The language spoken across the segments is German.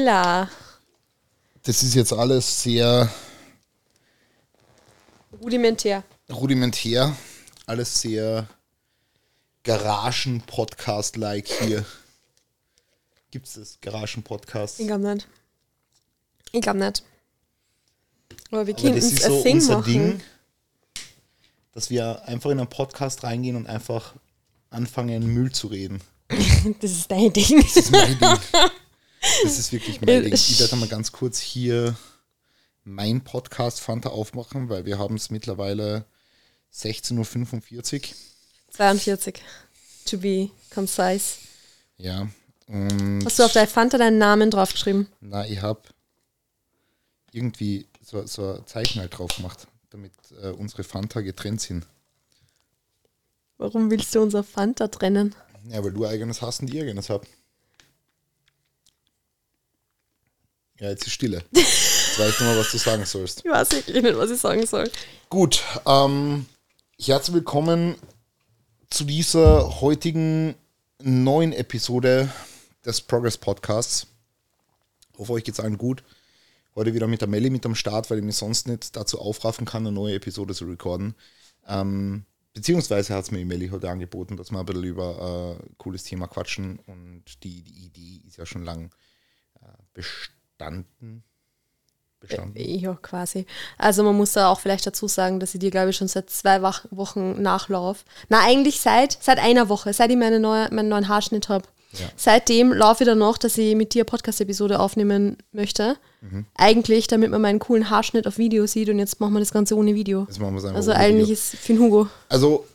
Holla. Das ist jetzt alles sehr Rudimentär. rudimentär, alles sehr Garagen-Podcast-like hier. Gibt es das Garagen-Podcast? Ich glaube nicht. Ich glaube nicht. Aber wir können das uns so Thing unser machen. Ding, dass wir einfach in einen Podcast reingehen und einfach anfangen, Müll zu reden. Das ist dein Ding. Das ist mein Ding. Das ist wirklich mein Ding. Ich- werde mal ganz kurz hier mein Podcast Fanta aufmachen, weil wir haben es mittlerweile 16.45 Uhr. 42. To be concise. Ja. Hast du auf dein Fanta deinen Namen draufgeschrieben? na, ich habe irgendwie so, so ein Zeichen halt drauf gemacht, damit äh, unsere Fanta getrennt sind. Warum willst du unser Fanta trennen? Ja, weil du eigenes hast und ich eigenes hab. Ja, jetzt ist Stille. Jetzt weißt du mal, was du sagen sollst. Ich weiß wirklich nicht, was ich sagen soll. Gut, ähm, herzlich willkommen zu dieser heutigen neuen Episode des Progress Podcasts. Hoffe, euch geht's allen gut. Heute wieder mit der Melli mit am Start, weil ich mich sonst nicht dazu aufraffen kann, eine neue Episode zu recorden. Ähm, beziehungsweise hat es mir die Melli heute angeboten, dass wir ein bisschen über ein cooles Thema quatschen und die, die Idee ist ja schon lang äh, bestanden. Bestanden. Ja, quasi. Also man muss da auch vielleicht dazu sagen, dass ich dir, glaube ich, schon seit zwei Wochen nachlauf. Na, eigentlich seit, seit einer Woche, seit ich meine neue, meinen neuen Haarschnitt habe. Ja. Seitdem laufe ich dann noch, dass ich mit dir Podcast-Episode aufnehmen möchte. Mhm. Eigentlich, damit man meinen coolen Haarschnitt auf Video sieht und jetzt machen wir das Ganze ohne Video. Jetzt machen wir's einfach Also ohne eigentlich Video. ist für den Hugo. Also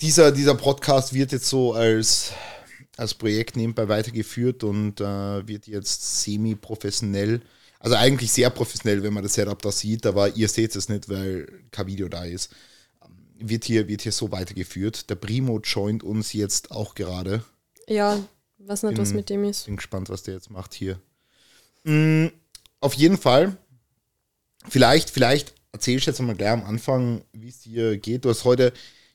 dieser, dieser Podcast wird jetzt so als, als Projekt nebenbei weitergeführt und äh, wird jetzt semi-professionell, also eigentlich sehr professionell, wenn man das Setup da sieht, aber ihr seht es nicht, weil kein Video da ist. Ähm, Wird hier, wird hier so weitergeführt. Der Primo joint uns jetzt auch gerade. Ja, was nicht, was mit dem ist. Bin gespannt, was der jetzt macht hier. Mm, auf jeden Fall, vielleicht, vielleicht erzählst du jetzt mal gleich am Anfang, wie es dir geht. Du hast heute,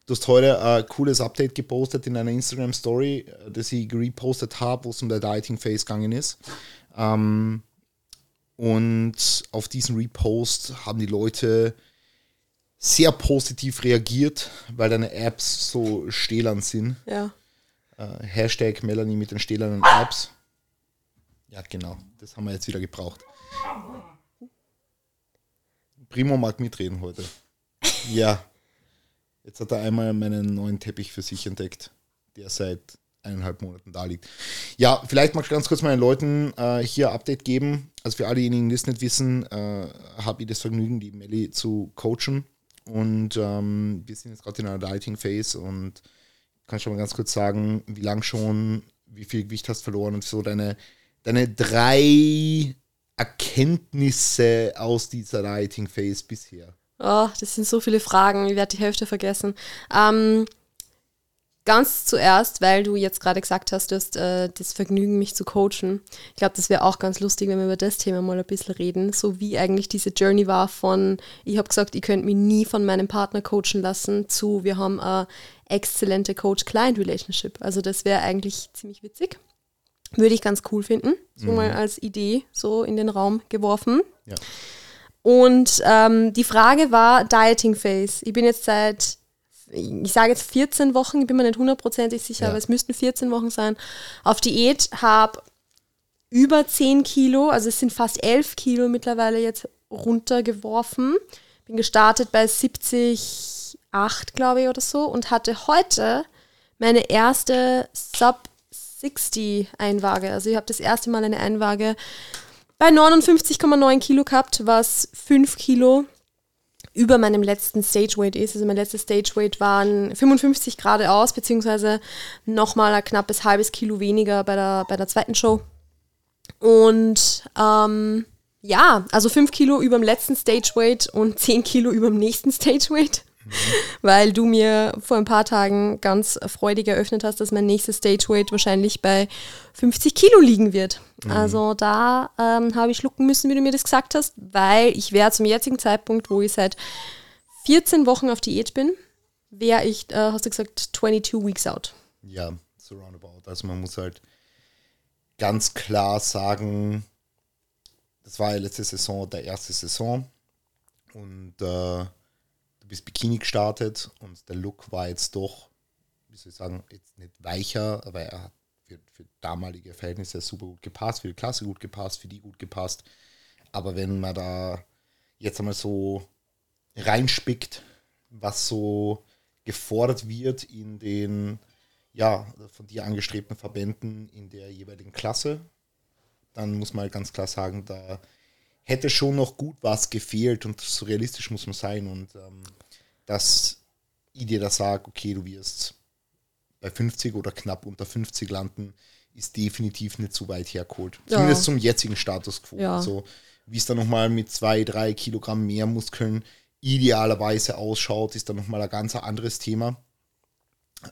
du hast heute ein cooles Update gepostet in einer Instagram-Story, äh, das ich repostet habe, wo es um der Dieting Phase gegangen ist. Ähm, und auf diesen Repost haben die Leute sehr positiv reagiert, weil deine Apps so stählern sind. Ja. Äh, Hashtag Melanie mit den stählernen Apps. Ja, genau. Das haben wir jetzt wieder gebraucht. Primo mag mitreden heute. Ja. Jetzt hat er einmal meinen neuen Teppich für sich entdeckt, der seit eineinhalb Monaten da liegt. Ja, vielleicht magst du ganz kurz meinen Leuten äh, hier Update geben. Also für all diejenigen, die es nicht wissen, äh, habe ich das Vergnügen, die Melli zu coachen. Und ähm, wir sind jetzt gerade in einer Dieting Phase und kannst du mal ganz kurz sagen, wie lang schon, wie viel Gewicht hast verloren und so deine, deine drei Erkenntnisse aus dieser Dieting Phase bisher. Oh, das sind so viele Fragen, ich werde die Hälfte vergessen. Ähm, ganz zuerst, weil du jetzt gerade gesagt hast, du hast äh, das Vergnügen, mich zu coachen. Ich glaube, das wäre auch ganz lustig, wenn wir über das Thema mal ein bisschen reden. So wie eigentlich diese Journey war von, ich habe gesagt, ich könnte mich nie von meinem Partner coachen lassen, zu, wir haben eine exzellente Coach-Client-Relationship. Also das wäre eigentlich ziemlich witzig. Würde ich ganz cool finden. So mal als Idee so in den Raum geworfen. Ja. Und ähm, die Frage war Dieting Phase. Ich bin jetzt seit, ich sage jetzt 14 Wochen, ich bin mir nicht hundertprozentig sicher, Ja. aber es müssten 14 Wochen sein, auf Diät, habe über 10 Kilo, also es sind fast 11 Kilo mittlerweile jetzt runtergeworfen. Bin gestartet bei 70, 8, glaube ich, oder so und hatte heute meine erste Sub 60 Einwaage. Also ich habe das erste Mal eine Einwaage bei 59,9 Kilo gehabt, was 5 Kilo über meinem letzten Stageweight ist. Also mein letztes Stageweight waren 55 geradeaus, beziehungsweise nochmal ein knappes halbes Kilo weniger bei der, bei der zweiten Show. Und ähm, ja, also 5 Kilo über dem letzten Stageweight und 10 Kilo über dem nächsten Stageweight. Weil du mir vor ein paar Tagen ganz freudig eröffnet hast, dass mein nächstes Stageweight wahrscheinlich bei 50 Kilo liegen wird. Also da ähm, habe ich schlucken müssen, wie du mir das gesagt hast, weil ich wäre zum jetzigen Zeitpunkt, wo ich seit 14 Wochen auf Diät bin, wäre ich, äh, hast du gesagt, 22 Weeks out. Ja, so roundabout. Also man muss halt ganz klar sagen, das war ja letzte Saison der erste Saison und äh, bist Bikini gestartet und der Look war jetzt doch, wie soll ich sagen, jetzt nicht weicher, aber er hat für, für damalige Verhältnisse super gut gepasst, für die Klasse gut gepasst, für die gut gepasst. Aber wenn man da jetzt einmal so reinspickt, was so gefordert wird in den ja, von dir angestrebten Verbänden in der jeweiligen Klasse, dann muss man halt ganz klar sagen, da hätte schon noch gut was gefehlt und so realistisch muss man sein und ähm, dass ich dir da sage, okay, du wirst bei 50 oder knapp unter 50 landen, ist definitiv nicht zu weit hergeholt. Ja. Zumindest zum jetzigen Status quo. Ja. Also wie es dann nochmal mit zwei, drei Kilogramm mehr Muskeln idealerweise ausschaut, ist dann nochmal ein ganz anderes Thema.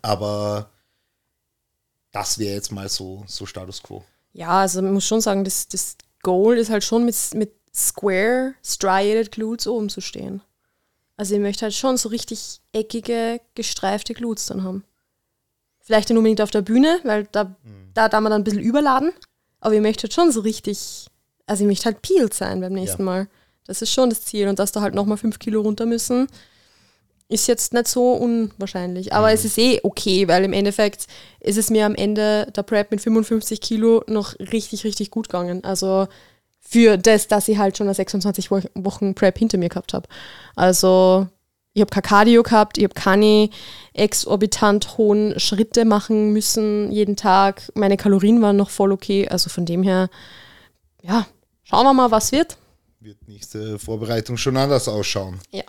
Aber das wäre jetzt mal so, so Status quo. Ja, also man muss schon sagen, das, das Goal ist halt schon mit, mit Square Striated Glutes oben zu stehen. Also ich möchte halt schon so richtig eckige, gestreifte Glutes dann haben. Vielleicht nicht unbedingt auf der Bühne, weil da, mhm. da da man dann ein bisschen überladen. Aber ich möchte halt schon so richtig, also ich möchte halt peeled sein beim nächsten ja. Mal. Das ist schon das Ziel. Und dass da halt nochmal fünf Kilo runter müssen, ist jetzt nicht so unwahrscheinlich. Aber mhm. es ist eh okay, weil im Endeffekt ist es mir am Ende der Prep mit 55 Kilo noch richtig, richtig gut gegangen. Also für das, dass ich halt schon eine 26 Wochen Prep hinter mir gehabt habe. Also ich habe kein Cardio gehabt, ich habe keine exorbitant hohen Schritte machen müssen jeden Tag. Meine Kalorien waren noch voll okay. Also von dem her, ja, schauen wir mal, was wird. Wird nächste Vorbereitung schon anders ausschauen. Ja.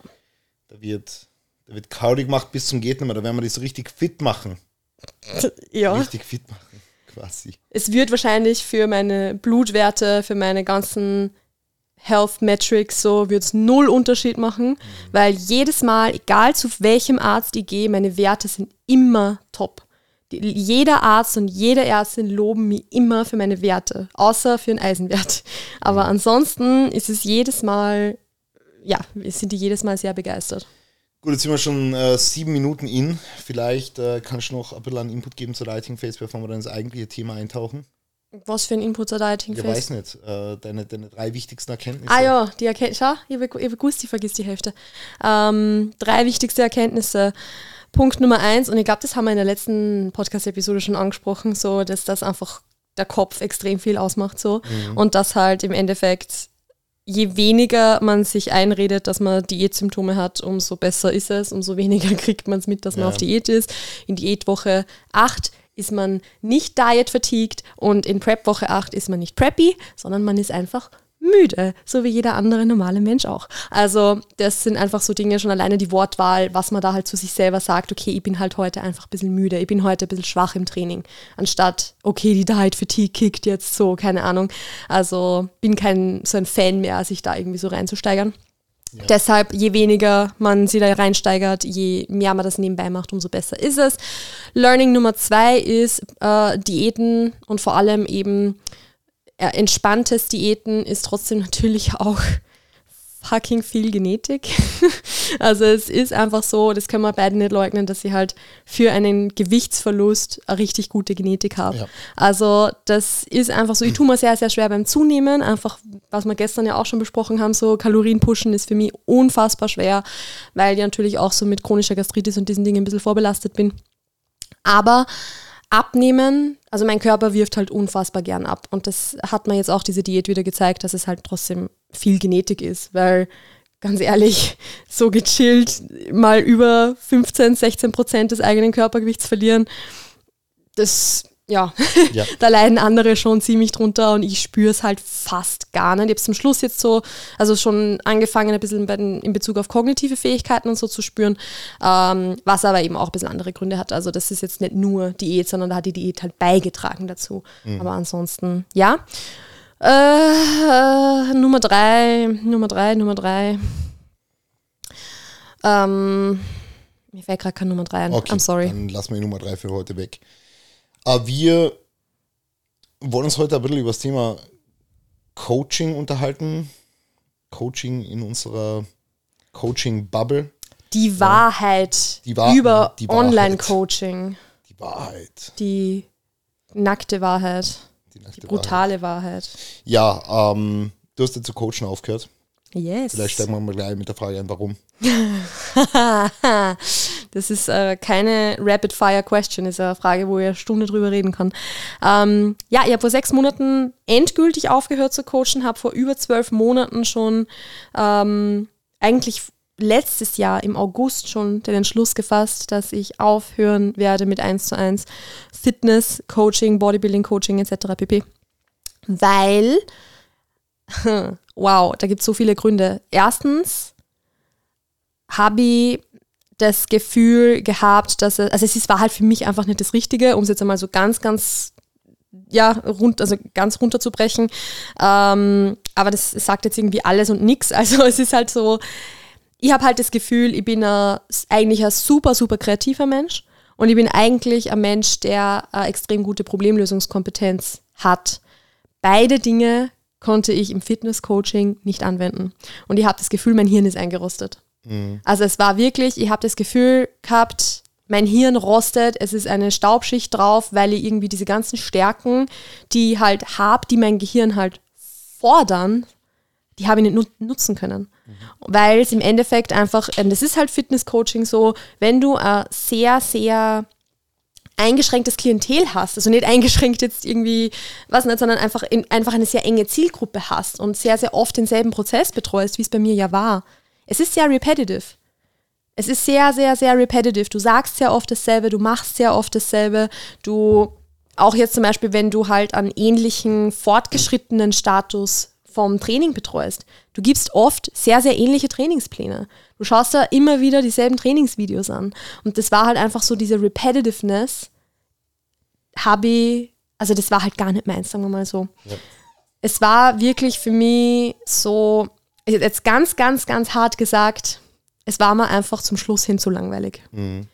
Da wird da wird Kaudi gemacht bis zum geht nicht mehr. Da werden wir so richtig fit machen. Ja. Richtig fit machen, quasi. Es wird wahrscheinlich für meine Blutwerte, für meine ganzen Health Metrics so wird es null Unterschied machen, mhm. weil jedes Mal, egal zu welchem Arzt ich gehe, meine Werte sind immer top. Die, jeder Arzt und jede Ärztin loben mich immer für meine Werte, außer für den Eisenwert. Aber mhm. ansonsten ist es jedes Mal, ja, sind die jedes Mal sehr begeistert. Gut, jetzt sind wir schon äh, sieben Minuten in. Vielleicht äh, kannst du noch ein bisschen einen Input geben zur Lighting Phase, bevor wir dann ins eigentliche Thema eintauchen. Was für ein Input zur Lighting Phase? Ich weiß nicht. Äh, deine, deine drei wichtigsten Erkenntnisse. Ah ja, die Erkenntnisse. Schau, ich habe gewusst, ich vergiss die Hälfte. Ähm, drei wichtigste Erkenntnisse. Punkt Nummer eins, und ich glaube, das haben wir in der letzten Podcast-Episode schon angesprochen, so dass das einfach der Kopf extrem viel ausmacht so mhm. und dass halt im Endeffekt je weniger man sich einredet, dass man Diätsymptome hat, umso besser ist es, umso weniger kriegt man es mit, dass man ja. auf Diät ist. In Diätwoche 8 ist man nicht diet-fatigued und in Prep-Woche 8 ist man nicht preppy, sondern man ist einfach müde, so wie jeder andere normale Mensch auch. Also das sind einfach so Dinge, schon alleine die Wortwahl, was man da halt zu sich selber sagt, okay, ich bin halt heute einfach ein bisschen müde, ich bin heute ein bisschen schwach im Training, anstatt, okay, die Diet Fatigue kickt jetzt so, keine Ahnung. Also bin kein so ein Fan mehr, sich da irgendwie so reinzusteigern. Ja. Deshalb, je weniger man sie da reinsteigert, je mehr man das nebenbei macht, umso besser ist es. Learning Nummer zwei ist äh, Diäten und vor allem eben entspanntes Diäten ist trotzdem natürlich auch fucking viel Genetik. also es ist einfach so, das können wir beide nicht leugnen, dass ich halt für einen Gewichtsverlust eine richtig gute Genetik habe. Ja. Also das ist einfach so, ich tue mir sehr, sehr schwer beim Zunehmen. Einfach, was wir gestern ja auch schon besprochen haben, so Kalorien pushen ist für mich unfassbar schwer, weil ich natürlich auch so mit chronischer Gastritis und diesen Dingen ein bisschen vorbelastet bin. Aber Abnehmen, also mein Körper wirft halt unfassbar gern ab. Und das hat mir jetzt auch diese Diät wieder gezeigt, dass es halt trotzdem viel Genetik ist, weil ganz ehrlich, so gechillt mal über 15, 16 Prozent des eigenen Körpergewichts verlieren, das ja, ja. da leiden andere schon ziemlich drunter und ich spüre es halt fast gar nicht. Ich habe es zum Schluss jetzt so, also schon angefangen, ein bisschen den, in Bezug auf kognitive Fähigkeiten und so zu spüren, ähm, was aber eben auch ein bisschen andere Gründe hat. Also das ist jetzt nicht nur Diät, sondern da hat die Diät halt beigetragen dazu. Mhm. Aber ansonsten, ja. Äh, äh, Nummer drei, Nummer drei, Nummer drei. Ähm, mir fällt gerade keine Nummer drei an. Okay, I'm sorry. Dann lassen wir die Nummer drei für heute weg. Aber wir wollen uns heute ein bisschen über das Thema Coaching unterhalten. Coaching in unserer Coaching-Bubble. Die Wahrheit die Wahr über Online-Coaching. Die Wahrheit. Die nackte Wahrheit. Die, nackte die brutale Wahrheit. Wahrheit. Ja, ähm, Du hast ja zu coachen aufgehört. Yes. Vielleicht steigen wir mal gleich mit der Frage ein, warum. das ist äh, keine Rapid-Fire-Question, ist eine Frage, wo ich eine Stunde drüber reden kann. Ähm, ja, ich habe vor sechs Monaten endgültig aufgehört zu coachen, habe vor über zwölf Monaten schon ähm, eigentlich letztes Jahr im August schon den Entschluss gefasst, dass ich aufhören werde mit 1 zu 1 Fitness, Coaching, Bodybuilding, Coaching etc. pp. Weil, wow, da gibt es so viele Gründe. Erstens habe ich das Gefühl gehabt, dass es, also es war halt für mich einfach nicht das Richtige, um es jetzt einmal so ganz, ganz ja, rund, also ganz runterzubrechen. Ähm, aber das sagt jetzt irgendwie alles und nichts. Also es ist halt so, ich habe halt das Gefühl, ich bin a, eigentlich ein super, super kreativer Mensch und ich bin eigentlich ein Mensch, der eine extrem gute Problemlösungskompetenz hat. Beide Dinge konnte ich im Fitness-Coaching nicht anwenden. Und ich habe das Gefühl, mein Hirn ist eingerostet. Mhm. Also es war wirklich, ich habe das Gefühl gehabt, mein Hirn rostet, es ist eine Staubschicht drauf, weil ich irgendwie diese ganzen Stärken, die ich halt habe, die mein Gehirn halt fordern, die habe ich nicht nutzen können. Mhm. Weil es im Endeffekt einfach, ähm, das ist halt Fitness-Coaching so, wenn du ein sehr, sehr eingeschränktes Klientel hast, also nicht eingeschränkt jetzt irgendwie, was nicht, sondern einfach, in, einfach eine sehr enge Zielgruppe hast und sehr, sehr oft denselben Prozess betreust, wie es bei mir ja war. Es ist sehr repetitive. Es ist sehr, sehr, sehr repetitive. Du sagst sehr oft dasselbe, du machst sehr oft dasselbe, du auch jetzt zum Beispiel, wenn du halt an ähnlichen fortgeschrittenen Status vom Training betreust. Du gibst oft sehr, sehr ähnliche Trainingspläne. Du schaust da immer wieder dieselben Trainingsvideos an. Und das war halt einfach so diese Repetitiveness, habe ich, also das war halt gar nicht meins, sagen wir mal so. Ja. Es war wirklich für mich so, jetzt ganz, ganz, ganz hart gesagt, es war mir einfach zum Schluss hin zu langweilig. Mhm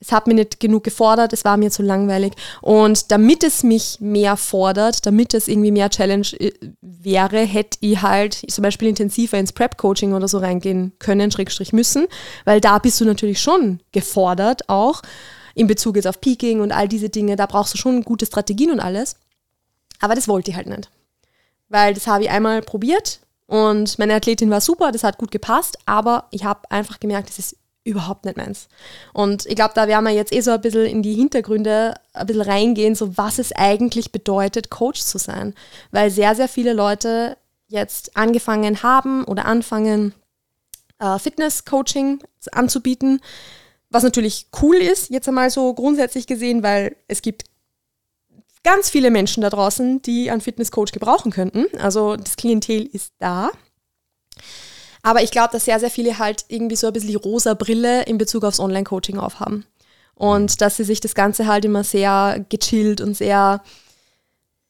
es hat mir nicht genug gefordert, es war mir zu langweilig. Und damit es mich mehr fordert, damit es irgendwie mehr Challenge äh, wäre, hätte ich halt zum Beispiel intensiver ins Prep-Coaching oder so reingehen können, Schrägstrich müssen, weil da bist du natürlich schon gefordert auch in Bezug jetzt auf Peaking und all diese Dinge. Da brauchst du schon gute Strategien und alles. Aber das wollte ich halt nicht. Weil das habe ich einmal probiert und meine Athletin war super, das hat gut gepasst, aber ich habe einfach gemerkt, es ist überhaupt nicht meins. Und ich glaube, da werden wir jetzt eh so ein bisschen in die Hintergründe ein bisschen reingehen, so was es eigentlich bedeutet, Coach zu sein. Weil sehr, sehr viele Leute jetzt angefangen haben oder anfangen, äh, Fitness-Coaching anzubieten, was natürlich cool ist, jetzt einmal so grundsätzlich gesehen, weil es gibt ganz viele Menschen da draußen, die einen Fitness-Coach gebrauchen könnten. Also das Klientel ist da. Aber ich glaube, dass sehr, sehr viele halt irgendwie so ein bisschen die rosa Brille in Bezug aufs Online-Coaching aufhaben. Und mhm. dass sie sich das Ganze halt immer sehr gechillt und sehr,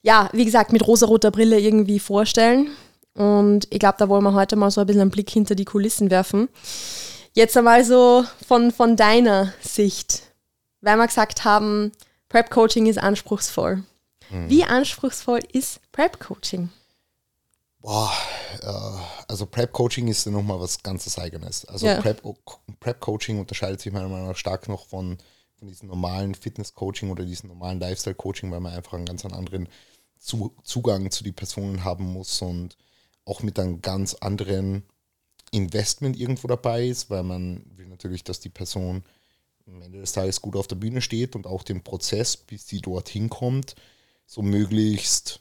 ja, wie gesagt, mit rosa-roter Brille irgendwie vorstellen. Und ich glaube, da wollen wir heute mal so ein bisschen einen Blick hinter die Kulissen werfen. Jetzt einmal so von, von deiner Sicht, weil wir gesagt haben, Prep-Coaching ist anspruchsvoll. Mhm. Wie anspruchsvoll ist Prep-Coaching? Boah, äh, also Prep-Coaching ist ja nochmal was ganzes Eigenes. Also ja. Prep-Coaching unterscheidet sich meiner Meinung nach stark noch von, von diesem normalen Fitness-Coaching oder diesem normalen Lifestyle-Coaching, weil man einfach einen ganz anderen zu Zugang zu den Personen haben muss und auch mit einem ganz anderen Investment irgendwo dabei ist, weil man will natürlich, dass die Person am Ende des Tages gut auf der Bühne steht und auch den Prozess, bis sie dorthin kommt, so möglichst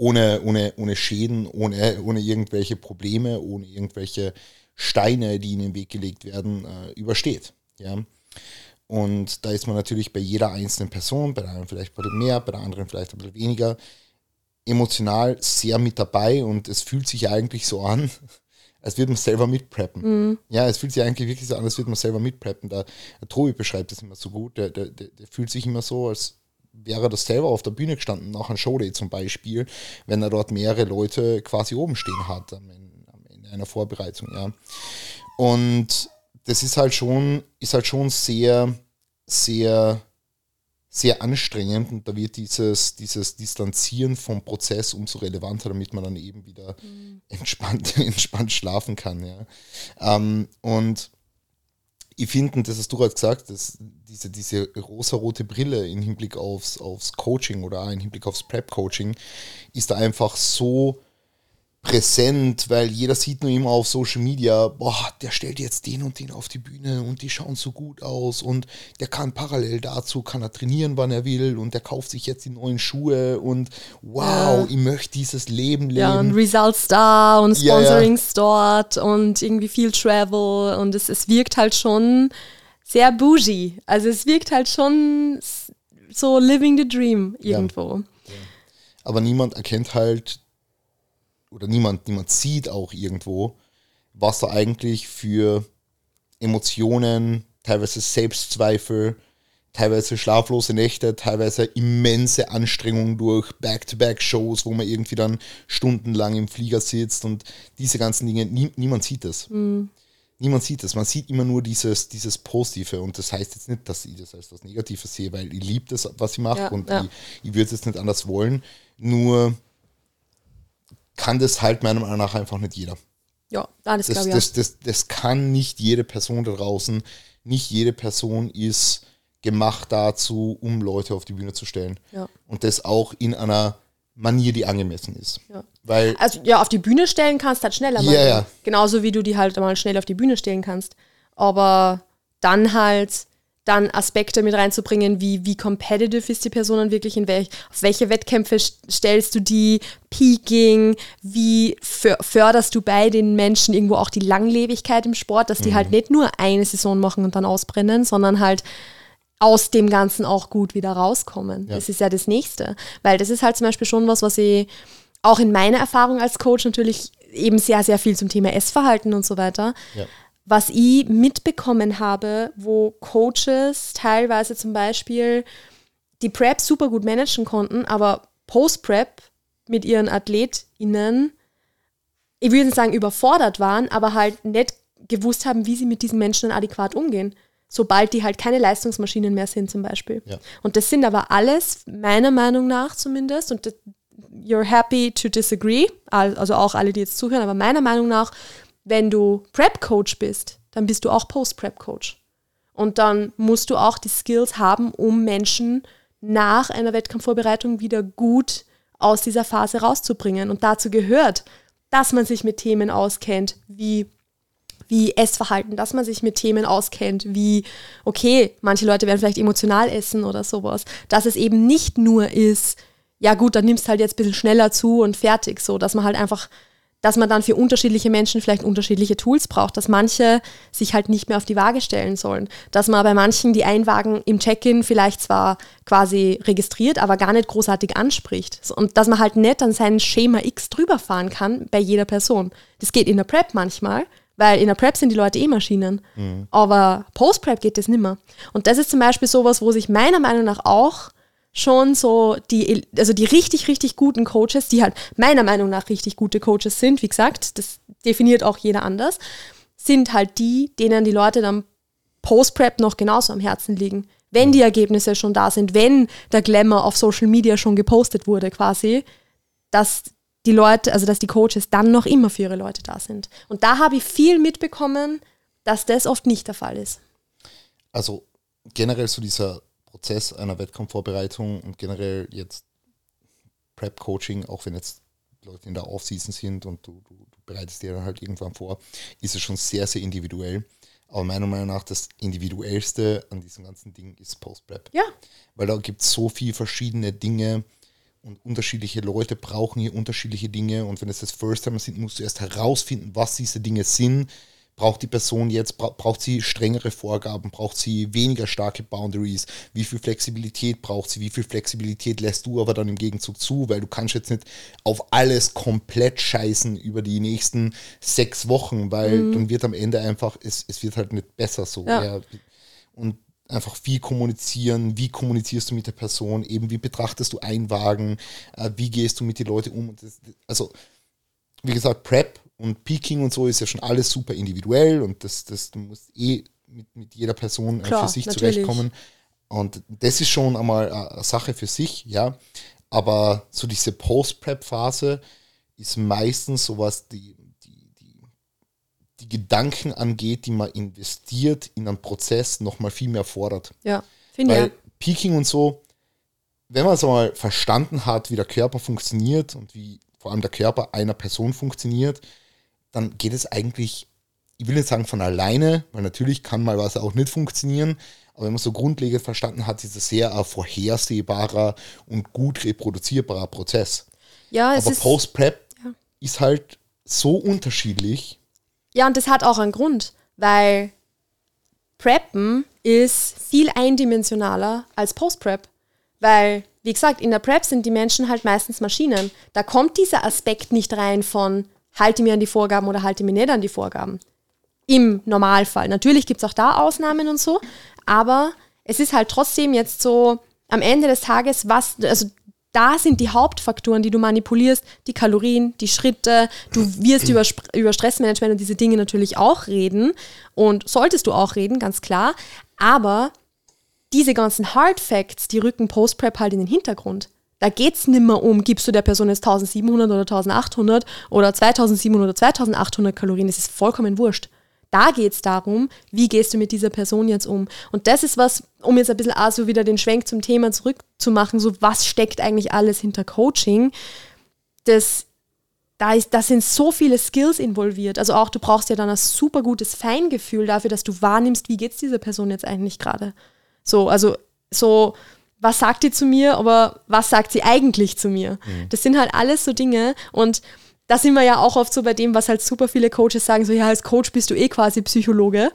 ohne, ohne, ohne Schäden, ohne, ohne irgendwelche Probleme, ohne irgendwelche Steine, die in den Weg gelegt werden, äh, übersteht. Ja? Und da ist man natürlich bei jeder einzelnen Person, bei der einen vielleicht ein bisschen mehr, bei der anderen vielleicht ein bisschen weniger, emotional sehr mit dabei und es fühlt sich eigentlich so an, als würde man selber mitpreppen. Mhm. Ja, es fühlt sich eigentlich wirklich so an, als würde man selber mitpreppen. Der, der Tobi beschreibt das immer so gut, der, der, der fühlt sich immer so, als wäre das selber auf der Bühne gestanden, nach einem Showday zum Beispiel, wenn er dort mehrere Leute quasi oben stehen hat am Ende einer Vorbereitung, ja. Und das ist halt schon, ist halt schon sehr, sehr, sehr anstrengend und da wird dieses, dieses Distanzieren vom Prozess umso relevanter, damit man dann eben wieder mhm. entspannt, entspannt schlafen kann, ja. Ähm, und ich finde, das hast du gerade gesagt, dass diese, diese rosa-rote Brille im Hinblick aufs, aufs Coaching oder im Hinblick aufs Prep-Coaching ist da einfach so präsent, weil jeder sieht nur immer auf Social Media, boah, der stellt jetzt den und den auf die Bühne und die schauen so gut aus und der kann parallel dazu, kann er trainieren, wann er will und der kauft sich jetzt die neuen Schuhe und wow, ja. ich möchte dieses Leben leben. Ja, und Results da und Sponsorings ja, ja. dort und irgendwie viel Travel und es, es wirkt halt schon sehr bougie. Also es wirkt halt schon so living the dream irgendwo. Aber niemand erkennt halt oder niemand, niemand sieht auch irgendwo, was da eigentlich für Emotionen, teilweise Selbstzweifel, teilweise schlaflose Nächte, teilweise immense Anstrengungen durch Back-to-Back-Shows, wo man irgendwie dann stundenlang im Flieger sitzt und diese ganzen Dinge, nie, niemand sieht das. Mhm. Niemand sieht das. Man sieht immer nur dieses, dieses Positive und das heißt jetzt nicht, dass ich das als was Negatives sehe, weil ich liebe das, was ich mache ja, und ja. ich, ich würde es jetzt nicht anders wollen. Nur kann das halt meiner Meinung nach einfach nicht jeder. Ja, das, das, ich das, das, das kann nicht jede Person da draußen. Nicht jede Person ist gemacht dazu, um Leute auf die Bühne zu stellen. Ja. Und das auch in einer Manier, die angemessen ist. Ja. Weil also ja, auf die Bühne stellen kannst halt schneller. Ja, ja. Genauso wie du die halt mal schnell auf die Bühne stellen kannst. Aber dann halt dann Aspekte mit reinzubringen, wie, wie competitive ist die Person dann wirklich, in welch, auf welche Wettkämpfe stellst du die, Peaking, wie förderst du bei den Menschen irgendwo auch die Langlebigkeit im Sport, dass die mhm. halt nicht nur eine Saison machen und dann ausbrennen, sondern halt aus dem Ganzen auch gut wieder rauskommen. Ja. Das ist ja das Nächste. Weil das ist halt zum Beispiel schon was, was ich auch in meiner Erfahrung als Coach natürlich eben sehr, sehr viel zum Thema Essverhalten und so weiter. Ja was ich mitbekommen habe, wo Coaches teilweise zum Beispiel die Prep super gut managen konnten, aber Post-Prep mit ihren AthletInnen, ich würde nicht sagen überfordert waren, aber halt nicht gewusst haben, wie sie mit diesen Menschen adäquat umgehen. Sobald die halt keine Leistungsmaschinen mehr sind, zum Beispiel. Ja. Und das sind aber alles, meiner Meinung nach zumindest, und you're happy to disagree, also auch alle, die jetzt zuhören, aber meiner Meinung nach wenn du Prep-Coach bist, dann bist du auch Post-Prep-Coach. Und dann musst du auch die Skills haben, um Menschen nach einer Wettkampfvorbereitung wieder gut aus dieser Phase rauszubringen. Und dazu gehört, dass man sich mit Themen auskennt, wie, wie Essverhalten, dass man sich mit Themen auskennt, wie, okay, manche Leute werden vielleicht emotional essen oder sowas. Dass es eben nicht nur ist, ja gut, dann nimmst du halt jetzt ein bisschen schneller zu und fertig, so, dass man halt einfach dass man dann für unterschiedliche Menschen vielleicht unterschiedliche Tools braucht, dass manche sich halt nicht mehr auf die Waage stellen sollen, dass man bei manchen die Einwagen im Check-in vielleicht zwar quasi registriert, aber gar nicht großartig anspricht und dass man halt nicht an sein Schema X drüber fahren kann bei jeder Person. Das geht in der Prep manchmal, weil in der Prep sind die Leute eh Maschinen, mhm. aber Post-Prep geht das nimmer. Und das ist zum Beispiel sowas, wo sich meiner Meinung nach auch schon so die, also die richtig, richtig guten Coaches, die halt meiner Meinung nach richtig gute Coaches sind, wie gesagt, das definiert auch jeder anders, sind halt die, denen die Leute dann Post-Prep noch genauso am Herzen liegen. Wenn die Ergebnisse schon da sind, wenn der Glamour auf Social Media schon gepostet wurde, quasi, dass die Leute, also dass die Coaches dann noch immer für ihre Leute da sind. Und da habe ich viel mitbekommen, dass das oft nicht der Fall ist. Also generell so dieser Prozess einer Wettkampfvorbereitung und generell jetzt Prep-Coaching, auch wenn jetzt Leute in der Offseason sind und du, du, du bereitest dir dann halt irgendwann vor, ist es schon sehr, sehr individuell. Aber meiner Meinung nach das Individuellste an diesem ganzen Ding ist Post-Prep. Ja. Weil da gibt es so viele verschiedene Dinge und unterschiedliche Leute brauchen hier unterschiedliche Dinge. Und wenn es das First Time sind, musst du erst herausfinden, was diese Dinge sind, Braucht die Person jetzt, bra braucht sie strengere Vorgaben, braucht sie weniger starke Boundaries, wie viel Flexibilität braucht sie, wie viel Flexibilität lässt du aber dann im Gegenzug zu, weil du kannst jetzt nicht auf alles komplett scheißen über die nächsten sechs Wochen, weil mhm. dann wird am Ende einfach, es, es wird halt nicht besser so. Ja. Ja. Und einfach viel kommunizieren, wie kommunizierst du mit der Person, eben wie betrachtest du Einwagen, äh, wie gehst du mit den Leuten um. Das, also, wie gesagt, Prep und Peaking und so ist ja schon alles super individuell und das, das du musst eh mit, mit jeder Person Klar, für sich natürlich. zurechtkommen. Und das ist schon einmal eine Sache für sich, ja. Aber so diese Post-Prep-Phase ist meistens sowas, die, die, die, die Gedanken angeht, die man investiert in einen Prozess, nochmal viel mehr fordert. Ja, finde ich. Weil Peaking und so, wenn man es mal verstanden hat, wie der Körper funktioniert und wie vor allem der Körper einer Person funktioniert, dann geht es eigentlich, ich will nicht sagen von alleine, weil natürlich kann mal was auch nicht funktionieren, aber wenn man so grundlegend verstanden hat, ist es sehr ein vorhersehbarer und gut reproduzierbarer Prozess. Ja, es aber ist. Post-Prep Ja. ist halt so unterschiedlich. Ja, und das hat auch einen Grund, weil Preppen ist viel eindimensionaler als Post-Prep. Weil, wie gesagt, in der Prep sind die Menschen halt meistens Maschinen. Da kommt dieser Aspekt nicht rein von halte mir an die Vorgaben oder halte mir nicht an die Vorgaben. Im Normalfall. Natürlich gibt es auch da Ausnahmen und so, aber es ist halt trotzdem jetzt so am Ende des Tages, was, also da sind die Hauptfaktoren, die du manipulierst, die Kalorien, die Schritte. Du wirst über, über Stressmanagement und diese Dinge natürlich auch reden und solltest du auch reden, ganz klar. Aber diese ganzen Hard Facts, die rücken Post-Prep halt in den Hintergrund. Da geht es nicht mehr um, gibst du der Person jetzt 1700 oder 1800 oder 2700 oder 2800 Kalorien, das ist vollkommen wurscht. Da geht es darum, wie gehst du mit dieser Person jetzt um. Und das ist was, um jetzt ein bisschen auch so wieder den Schwenk zum Thema zurückzumachen, so was steckt eigentlich alles hinter Coaching, das da, ist, da sind so viele Skills involviert. Also auch du brauchst ja dann ein super gutes Feingefühl dafür, dass du wahrnimmst, wie geht es dieser Person jetzt eigentlich gerade. So, also so, was sagt die zu mir, aber was sagt sie eigentlich zu mir? Das sind halt alles so Dinge und da sind wir ja auch oft so bei dem, was halt super viele Coaches sagen, so ja, als Coach bist du eh quasi Psychologe.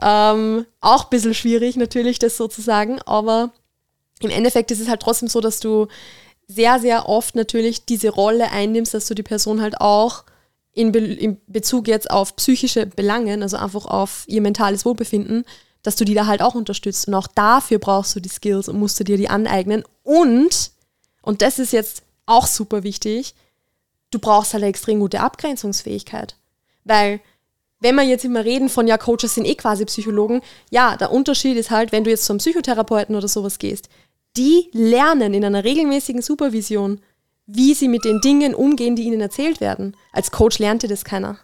Ähm, auch ein bisschen schwierig natürlich, das sozusagen, aber im Endeffekt ist es halt trotzdem so, dass du sehr, sehr oft natürlich diese Rolle einnimmst, dass du die Person halt auch in, Be in Bezug jetzt auf psychische Belangen, also einfach auf ihr mentales Wohlbefinden, dass du die da halt auch unterstützt. Und auch dafür brauchst du die Skills und musst du dir die aneignen. Und, und das ist jetzt auch super wichtig, du brauchst halt eine extrem gute Abgrenzungsfähigkeit. Weil, wenn wir jetzt immer reden von, ja, Coaches sind eh quasi Psychologen, ja, der Unterschied ist halt, wenn du jetzt zum Psychotherapeuten oder sowas gehst, die lernen in einer regelmäßigen Supervision, wie sie mit den Dingen umgehen, die ihnen erzählt werden. Als Coach lernt dir das keiner.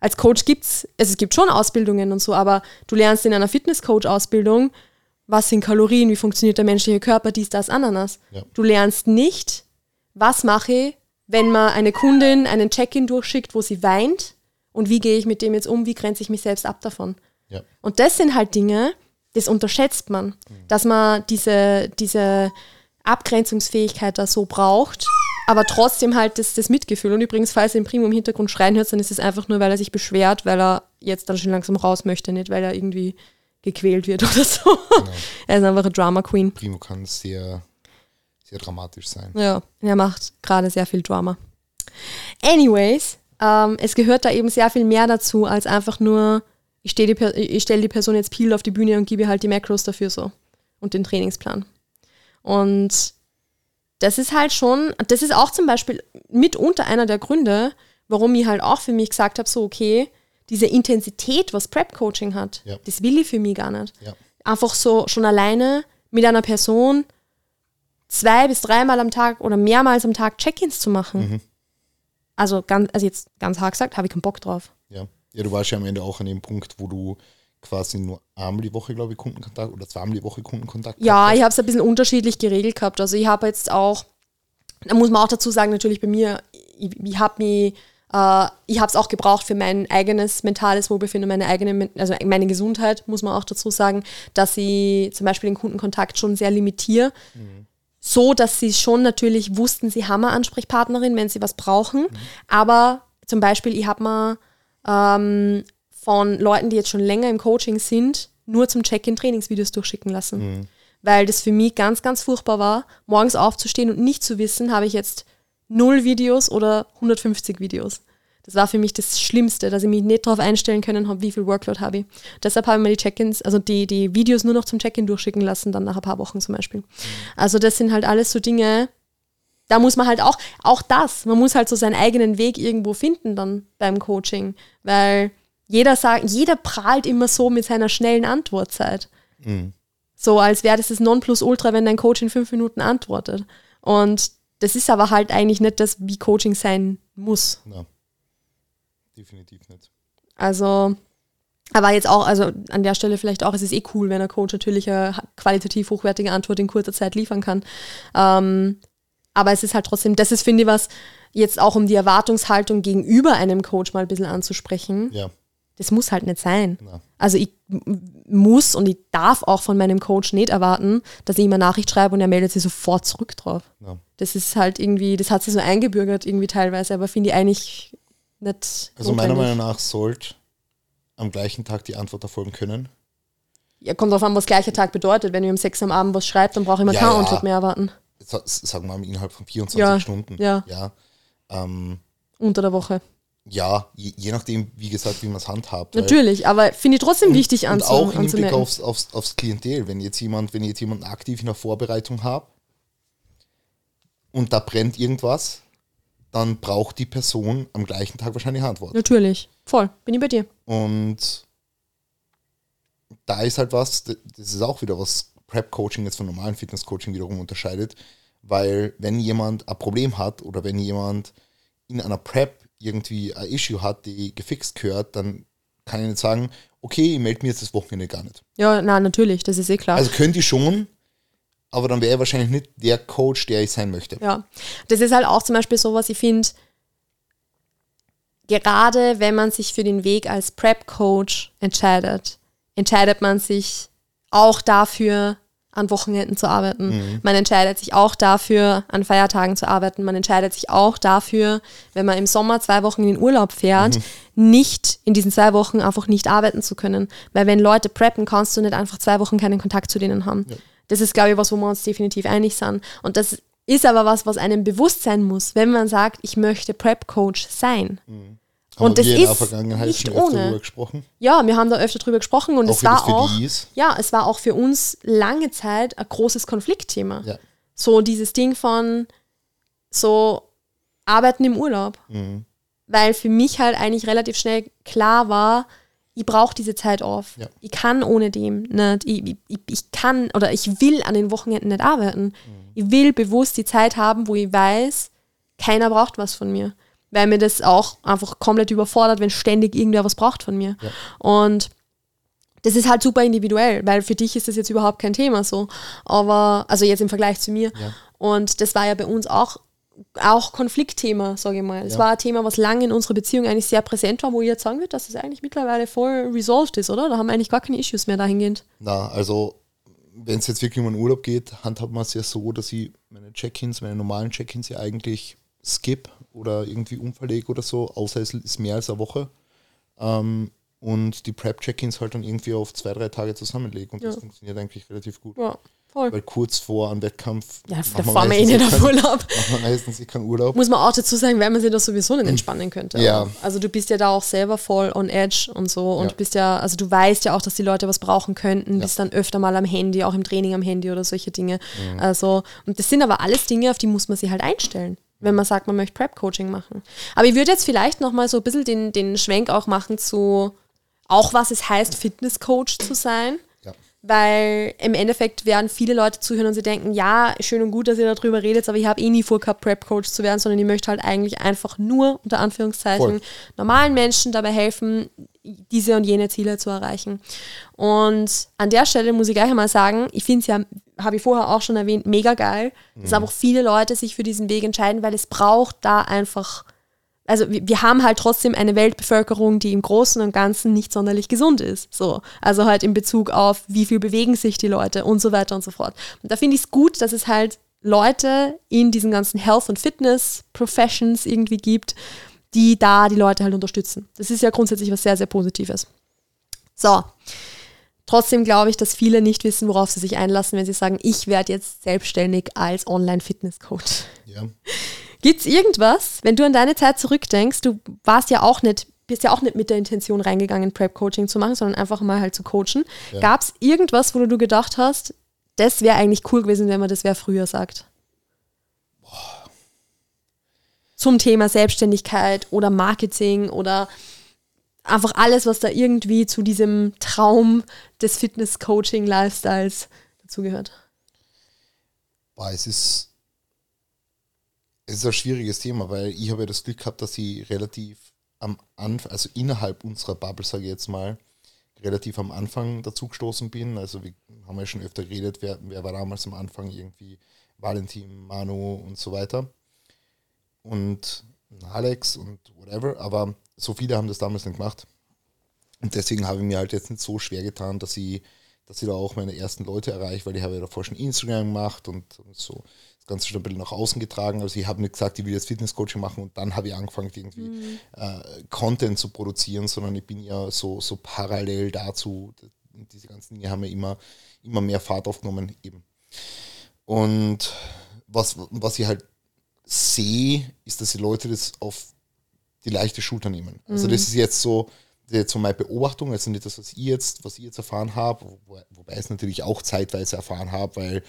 Als Coach gibt's, also es gibt schon Ausbildungen und so, aber du lernst in einer Fitness-Coach-Ausbildung, was sind Kalorien, wie funktioniert der menschliche Körper, dies, das, Ananas. Ja. Du lernst nicht, was mache ich, wenn man eine Kundin einen Check-in durchschickt, wo sie weint und wie gehe ich mit dem jetzt um, wie grenze ich mich selbst ab davon. Ja. Und das sind halt Dinge, das unterschätzt man, dass man diese, diese Abgrenzungsfähigkeit da so braucht, aber trotzdem halt das, das Mitgefühl. Und übrigens, falls ihr im Primo im Hintergrund schreien hört, dann ist es einfach nur, weil er sich beschwert, weil er jetzt dann schon langsam raus möchte, nicht weil er irgendwie gequält wird oder so. er ist einfach eine Drama Queen. Primo kann sehr, sehr dramatisch sein. Ja, er macht gerade sehr viel Drama. Anyways, ähm, es gehört da eben sehr viel mehr dazu, als einfach nur, ich, die ich stelle die Person jetzt Peel auf die Bühne und gebe ihr halt die Macros dafür so und den Trainingsplan. Und das ist halt schon, das ist auch zum Beispiel mitunter einer der Gründe, warum ich halt auch für mich gesagt habe, so okay, diese Intensität, was Prep-Coaching hat, Ja. das will ich für mich gar nicht. Ja. Einfach so schon alleine mit einer Person zwei bis dreimal am Tag oder mehrmals am Tag Check-ins zu machen. Also ganz, also jetzt ganz hart gesagt, habe ich keinen Bock drauf. Ja. ja, du warst ja am Ende auch an dem Punkt, wo du quasi nur einmal die Woche, glaube ich, Kundenkontakt oder zweimal die Woche Kundenkontakt Ja, gehabt ich habe es ein bisschen unterschiedlich geregelt gehabt. Also ich habe jetzt auch, da muss man auch dazu sagen, natürlich bei mir, ich, ich habe mich, äh, ich habe es auch gebraucht für mein eigenes mentales Wohlbefinden, meine eigene, also meine Gesundheit, muss man auch dazu sagen, dass ich zum Beispiel den Kundenkontakt schon sehr limitiere. So, dass sie schon natürlich wussten, sie haben eine Ansprechpartnerin, wenn sie was brauchen. Aber zum Beispiel, ich habe mal ähm, von Leuten, die jetzt schon länger im Coaching sind, nur zum Check-in Trainingsvideos durchschicken lassen. Weil das für mich ganz, ganz furchtbar war, morgens aufzustehen und nicht zu wissen, habe ich jetzt null Videos oder 150 Videos. Das war für mich das Schlimmste, dass ich mich nicht darauf einstellen können habe, wie viel Workload habe ich. Deshalb habe ich mir die Check-ins, also die, die Videos nur noch zum Check-in durchschicken lassen, dann nach ein paar Wochen zum Beispiel. Also das sind halt alles so Dinge, da muss man halt auch, auch das, man muss halt so seinen eigenen Weg irgendwo finden dann beim Coaching, weil jeder sagt, jeder prahlt immer so mit seiner schnellen Antwortzeit. So als wäre das das Nonplusultra, wenn dein Coach in fünf Minuten antwortet. Und das ist aber halt eigentlich nicht das, wie Coaching sein muss. Ja. Definitiv nicht. Also, aber jetzt auch, also an der Stelle vielleicht auch, es ist eh cool, wenn ein Coach natürlich eine qualitativ hochwertige Antwort in kurzer Zeit liefern kann. Ähm, Aber es ist halt trotzdem, das ist, finde ich, was jetzt auch um die Erwartungshaltung gegenüber einem Coach mal ein bisschen anzusprechen. Ja. Das muss halt nicht sein. Na. Also ich muss und ich darf auch von meinem Coach nicht erwarten, dass ich ihm eine Nachricht schreibe und er meldet sich sofort zurück drauf. Ja. Das ist halt irgendwie, das hat sich so eingebürgert irgendwie teilweise, aber finde ich eigentlich nicht Also meiner notwendig. Meinung nach sollte am gleichen Tag die Antwort erfolgen können. Ja, kommt drauf an, was gleicher Tag bedeutet. Wenn ihr um sechs am Abend was schreibt, dann brauche ich mal Ja, keine ja. Antwort mehr erwarten. Sa- Sagen wir mal innerhalb von 24 Ja, Stunden. ja. Ja, ähm, Unter der Woche. Ja je, je nachdem, wie gesagt, wie man es handhabt. Natürlich, aber finde ich trotzdem wichtig Und anzu auch im Hinblick anzumerken. aufs, aufs, aufs Klientel, wenn jetzt jemand, wenn jetzt jemanden aktiv in der Vorbereitung habe und da brennt irgendwas, dann braucht die Person am gleichen Tag wahrscheinlich Antwort. Natürlich, voll, bin ich bei dir. Und da ist halt was, das ist auch wieder was Prep-Coaching jetzt von normalen Fitness-Coaching wiederum unterscheidet, weil wenn jemand ein Problem hat oder wenn jemand in einer Prep irgendwie ein Issue hat, die gefixt gehört, dann kann ich nicht sagen, okay, ich melde mir jetzt das Wochenende gar nicht. Ja, na natürlich, das ist eh klar. Also könnte ich schon, aber dann wäre ich wahrscheinlich nicht der Coach, der ich sein möchte. Ja, das ist halt auch zum Beispiel so, was ich finde, gerade wenn man sich für den Weg als Prep-Coach entscheidet, entscheidet man sich auch dafür, an Wochenenden zu arbeiten. Man entscheidet sich auch dafür, an Feiertagen zu arbeiten. Man entscheidet sich auch dafür, wenn man im Sommer zwei Wochen in den Urlaub fährt, nicht in diesen zwei Wochen einfach nicht arbeiten zu können. Weil wenn Leute preppen, kannst du nicht einfach zwei Wochen keinen Kontakt zu denen haben. Das ist, glaube ich, was, wo wir uns definitiv einig sind. Und das ist aber was, was einem bewusst sein muss, wenn man sagt, ich möchte Prep-Coach sein. Haben Und das wir in der ist Vergangenheit nicht schon ohne. darüber gesprochen. Ja, wir haben da öfter drüber gesprochen und Auch es war auch, ist. ja, es war auch für uns lange Zeit ein großes Konfliktthema. Ja. So dieses Ding von so Arbeiten im Urlaub. Mhm. Weil für mich halt eigentlich relativ schnell klar war, ich brauche diese Zeit auf. Ja. Ich kann ohne dem nicht. Ich, ich, ich kann oder ich will an den Wochenenden nicht arbeiten. Mhm. Ich will bewusst die Zeit haben, wo ich weiß, keiner braucht was von mir. Weil mir das auch einfach komplett überfordert, wenn ständig irgendwer was braucht von mir. Ja. Und das ist halt super individuell, weil für dich ist das jetzt überhaupt kein Thema so. Aber, also jetzt im Vergleich zu mir. Ja. Und das war ja bei uns auch, auch Konfliktthema, sage ich mal. Es Ja. war ein Thema, was lange in unserer Beziehung eigentlich sehr präsent war, wo ich jetzt sagen würde, dass es eigentlich mittlerweile voll resolved ist, oder? Da haben wir eigentlich gar keine Issues mehr dahingehend. Na, also wenn es jetzt wirklich um einen Urlaub geht, handhabt man es ja so, dass ich meine Check-ins, meine normalen Check-ins ja eigentlich skip oder irgendwie umverlege oder so, außer es ist mehr als eine Woche. Ähm, und die Prep-Check-ins halt dann irgendwie auf zwei, drei Tage zusammenlege und das Ja. funktioniert eigentlich relativ gut. Ja, voll. Weil kurz vor einem Wettkampf Ja, da man fahren wir eh nicht auf keinen- Urlaub. macht man meistens eh keinen Urlaub. Muss man auch dazu sagen, weil man sich das sowieso nicht entspannen könnte. Ja. Also du bist ja da auch selber voll on edge und so und Ja. bist ja, also du weißt ja auch, dass die Leute was brauchen könnten, Ja. bist dann öfter mal am Handy, auch im Training am Handy oder solche Dinge. Mhm. Also, und das sind aber alles Dinge, auf die muss man sich halt einstellen, wenn man sagt, man möchte Prep-Coaching machen. Aber ich würde jetzt vielleicht nochmal so ein bisschen den, den Schwenk auch machen zu, auch was es heißt, Fitnesscoach zu sein. Ja. Weil im Endeffekt werden viele Leute zuhören und sie denken, ja, schön und gut, dass ihr darüber redet, aber ich habe eh nie vor gehabt, Prep-Coach zu werden, sondern ich möchte halt eigentlich einfach nur, unter Anführungszeichen, Voll. normalen Menschen dabei helfen, diese und jene Ziele zu erreichen. Und an der Stelle muss ich gleich einmal sagen, ich finde es ja, habe ich vorher auch schon erwähnt, mega geil, dass aber auch viele Leute sich für diesen Weg entscheiden, weil es braucht da einfach also wir, wir haben halt trotzdem eine Weltbevölkerung, die im Großen und Ganzen nicht sonderlich gesund ist. So. Also halt in Bezug auf, wie viel bewegen sich die Leute und so weiter und so fort. Und da finde ich es gut, dass es halt Leute in diesen ganzen Health- und Fitness-Professions irgendwie gibt, die da die Leute halt unterstützen. Das ist ja grundsätzlich was sehr, sehr Positives. So. Trotzdem glaube ich, dass viele nicht wissen, worauf sie sich einlassen, wenn sie sagen, ich werde jetzt selbstständig als Online-Fitness-Coach. Ja. Gibt es irgendwas, wenn du an deine Zeit zurückdenkst, du warst ja auch nicht, bist ja auch nicht mit der Intention reingegangen, Prep-Coaching zu machen, sondern einfach mal halt zu coachen. Ja. Gab es irgendwas, wo du gedacht hast, das wäre eigentlich cool gewesen, wenn man das wer früher sagt? Zum Thema Selbstständigkeit oder Marketing oder einfach alles, was da irgendwie zu diesem Traum des Fitness-Coaching-Lifestyles dazugehört. Es ist, es ist ein schwieriges Thema, weil ich habe ja das Glück gehabt, dass ich relativ am Anfang, also innerhalb unserer Bubble, sage ich jetzt mal, relativ am Anfang dazu gestoßen bin. Also wir haben ja schon öfter geredet, wer, wer war damals am Anfang irgendwie Valentin, Manu und so weiter. Und Alex und whatever, aber so viele haben das damals nicht gemacht. Und deswegen habe ich mir halt jetzt nicht so schwer getan, dass ich, dass ich da auch meine ersten Leute erreiche, weil ich habe ja davor schon Instagram gemacht und, und so das Ganze schon ein bisschen nach außen getragen. Also ich habe nicht gesagt, ich will jetzt Fitnesscoaching machen und dann habe ich angefangen, irgendwie mhm. äh, Content zu produzieren, sondern ich bin ja so, so parallel dazu, diese ganzen Dinge haben ja immer, immer mehr Fahrt aufgenommen eben. Und was, was ich halt sehe, ist, dass die Leute das auf die leichte Schulter nehmen. Also das mhm. ist jetzt so, jetzt so meine Beobachtung, also nicht das, was ich jetzt, was ich jetzt erfahren habe, wo, wobei ich es natürlich auch zeitweise erfahren habe, weil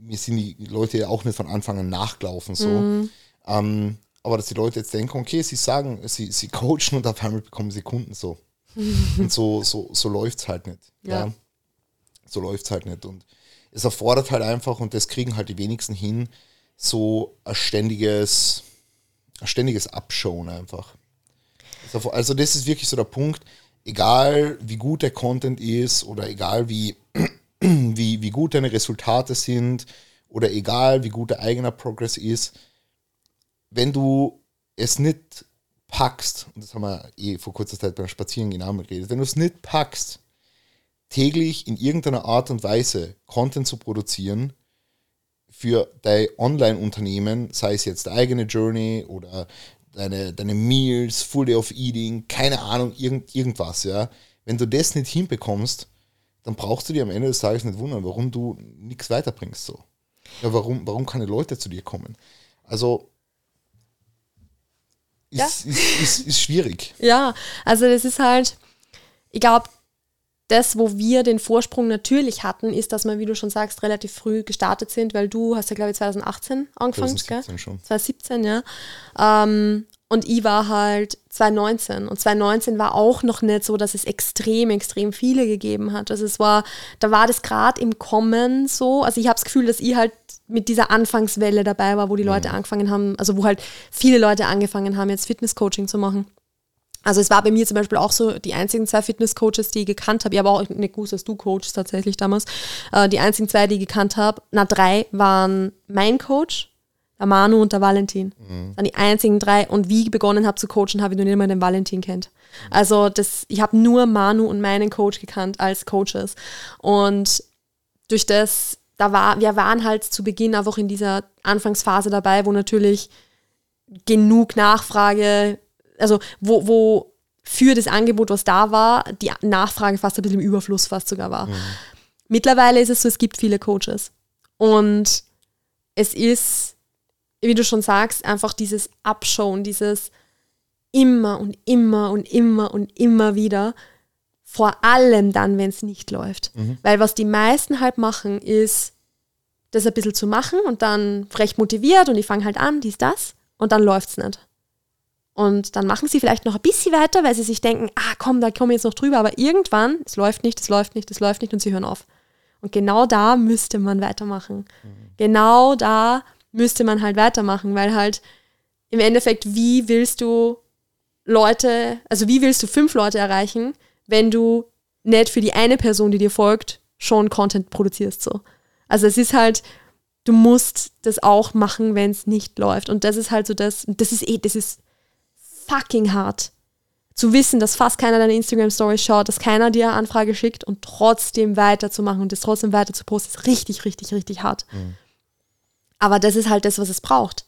mir sind die Leute ja auch nicht von Anfang an nachgelaufen. So. Mhm. Ähm, aber dass die Leute jetzt denken, okay, sie sagen, sie, sie coachen und auf einmal bekommen sie Kunden so. und so, so, so läuft es halt nicht. Ja. ja. So läuft es halt nicht. Und es erfordert halt einfach, und das kriegen halt die wenigsten hin, so ein ständiges, ein ständiges Abschauen einfach. Also das ist wirklich so der Punkt, egal wie gut der Content ist oder egal wie, wie, wie gut deine Resultate sind oder egal wie gut der eigener Progress ist, wenn du es nicht packst, und das haben wir eh vor kurzer Zeit beim Spazierengehen auch geredet, wenn du es nicht packst, täglich in irgendeiner Art und Weise Content zu produzieren für dein Online-Unternehmen, sei es jetzt deine eigene Journey oder deine, deine Meals, Full Day of Eating, keine Ahnung, irgend, irgendwas, ja. Wenn du das nicht hinbekommst, dann brauchst du dir am Ende des Tages nicht wundern, warum du nichts weiterbringst. So. Ja, warum, warum keine Leute zu dir kommen? Also ist, ja. ist, ist, ist schwierig. Ja, also das ist halt, ich glaube, das, wo wir den Vorsprung natürlich hatten, ist, dass wir, wie du schon sagst, relativ früh gestartet sind, weil du hast ja, glaube ich, 2018 angefangen, 2017 gell? schon. 2017, ja. Ähm, und ich war halt 2019. Und 2019 war auch noch nicht so, dass es extrem, extrem viele gegeben hat. Also es war, da war das gerade im Kommen so. Also ich habe das Gefühl, dass ich halt mit dieser Anfangswelle dabei war, wo die Leute mhm. angefangen haben, also wo halt viele Leute angefangen haben, jetzt Fitness-Coaching zu machen. Also es war bei mir zum Beispiel auch so, die einzigen zwei Fitness-Coaches, die ich gekannt habe, ich habe auch nicht gewusst, dass du coachst tatsächlich damals, äh, die einzigen zwei, die ich gekannt habe, na drei waren mein Coach, der Manu und der Valentin. Mhm. Das waren die einzigen drei. Und wie ich begonnen habe zu coachen, habe ich nur nicht mal den Valentin kennt. Also das, ich habe nur Manu und meinen Coach gekannt als Coaches. Und durch das, da war, wir waren halt zu Beginn einfach in dieser Anfangsphase dabei, wo natürlich genug Nachfrage also wo, wo für das Angebot, was da war, die Nachfrage fast ein bisschen im Überfluss fast sogar war. Mhm. Mittlerweile ist es so, es gibt viele Coaches. Und es ist, wie du schon sagst, einfach dieses Abschauen, dieses immer und immer und immer und immer wieder, vor allem dann, wenn es nicht läuft. Mhm. Weil was die meisten halt machen, ist, das ein bisschen zu machen und dann recht motiviert und die fangen halt an, dies, das, und dann läuft es nicht. Und dann machen sie vielleicht noch ein bisschen weiter, weil sie sich denken, ah komm, da komme ich jetzt noch drüber. Aber irgendwann, es läuft nicht, es läuft nicht, es läuft nicht und sie hören auf. Und genau da müsste man weitermachen. Mhm. Genau da müsste man halt weitermachen, weil halt im Endeffekt, wie willst du Leute, also wie willst du fünf Leute erreichen, wenn du nicht für die eine Person, die dir folgt, schon Content produzierst so. Also es ist halt, du musst das auch machen, wenn es nicht läuft. Und das ist halt so das, das ist eh, das ist fucking hart. Zu wissen, dass fast keiner deine Instagram-Stories schaut, dass keiner dir eine Anfrage schickt und trotzdem weiterzumachen und das trotzdem weiter zu posten, ist richtig, richtig, richtig hart. Mhm. Aber das ist halt das, was es braucht.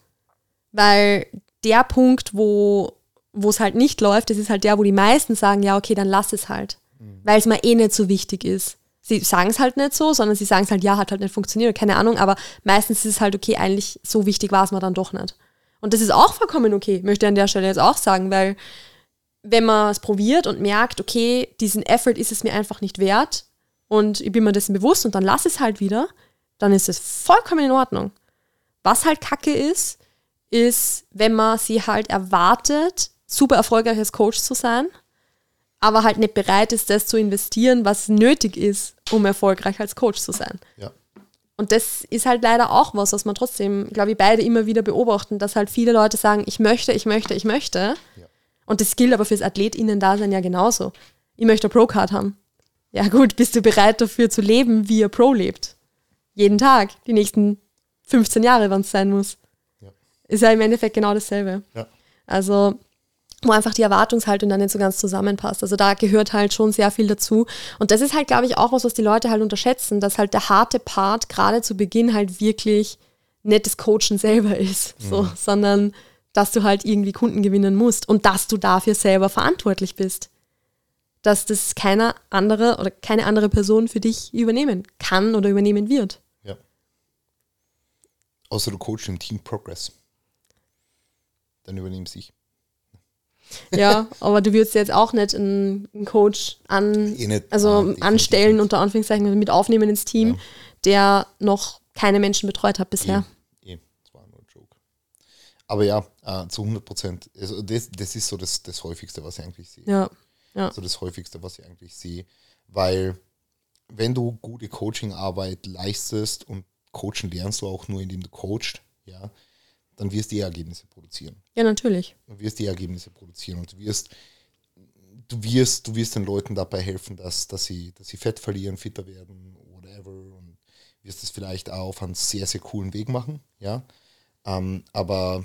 Weil der Punkt, wo es halt nicht läuft, das ist halt der, wo die meisten sagen, ja, okay, dann lass es halt. Mhm. Weil es mir eh nicht so wichtig ist. Sie sagen es halt nicht so, sondern sie sagen es halt, ja, hat halt nicht funktioniert, keine Ahnung, aber meistens ist es halt, okay, eigentlich so wichtig war es mir dann doch nicht. Und das ist auch vollkommen okay, möchte ich an der Stelle jetzt auch sagen, weil wenn man es probiert und merkt, okay, diesen Effort ist es mir einfach nicht wert und ich bin mir dessen bewusst und dann lass es halt wieder, dann ist es vollkommen in Ordnung. Was halt kacke ist, ist, wenn man sie halt erwartet, super erfolgreich als Coach zu sein, aber halt nicht bereit ist, das zu investieren, was nötig ist, um erfolgreich als Coach zu sein. Ja. Und das ist halt leider auch was, was man trotzdem, glaube ich, beide immer wieder beobachten, dass halt viele Leute sagen, ich möchte, ich möchte, ich möchte. Ja. Und das gilt aber fürs AthletInnen-Dasein ja genauso. Ich möchte eine Pro-Card haben. Ja gut, bist du bereit dafür zu leben, wie ihr Pro lebt? Jeden Tag, die nächsten 15 Jahre, wann es sein muss. Ja. Ist ja im Endeffekt genau dasselbe. Ja. Also, wo einfach die Erwartungshaltung dann nicht so ganz zusammenpasst. Also da gehört halt schon sehr viel dazu. Und das ist halt, glaube ich, auch was, was die Leute halt unterschätzen, dass halt der harte Part gerade zu Beginn halt wirklich nicht das Coachen selber ist, so, sondern dass du halt irgendwie Kunden gewinnen musst und dass du dafür selber verantwortlich bist. Dass das keiner andere oder keine andere Person für dich übernehmen kann oder übernehmen wird. Ja. Außer du coachst im Team Progress. Dann übernehmen sie. Ja, aber du würdest jetzt auch nicht einen, einen Coach an, Eh nicht. also Ah, definitiv anstellen, unter Anführungszeichen, mit aufnehmen ins Team, Ja. der noch keine Menschen betreut hat bisher. Eh, eh, das war nur ein Joke. Aber ja, äh, zu 100 Prozent. Also das, das ist so das, das Häufigste, was ich eigentlich sehe. Ja, ja, So das Häufigste, was ich eigentlich sehe. Weil, wenn du gute Coaching-Arbeit leistest und coachen lernst du auch nur, indem du coachst, ja, dann wirst du die Ergebnisse produzieren. ja, natürlich. Du wirst die Ergebnisse produzieren und du wirst, du wirst, du wirst den Leuten dabei helfen, dass, dass, sie, dass sie Fett verlieren, fitter werden, whatever. Und wirst es vielleicht auch auf einen sehr, sehr coolen Weg machen, ja. Ähm, aber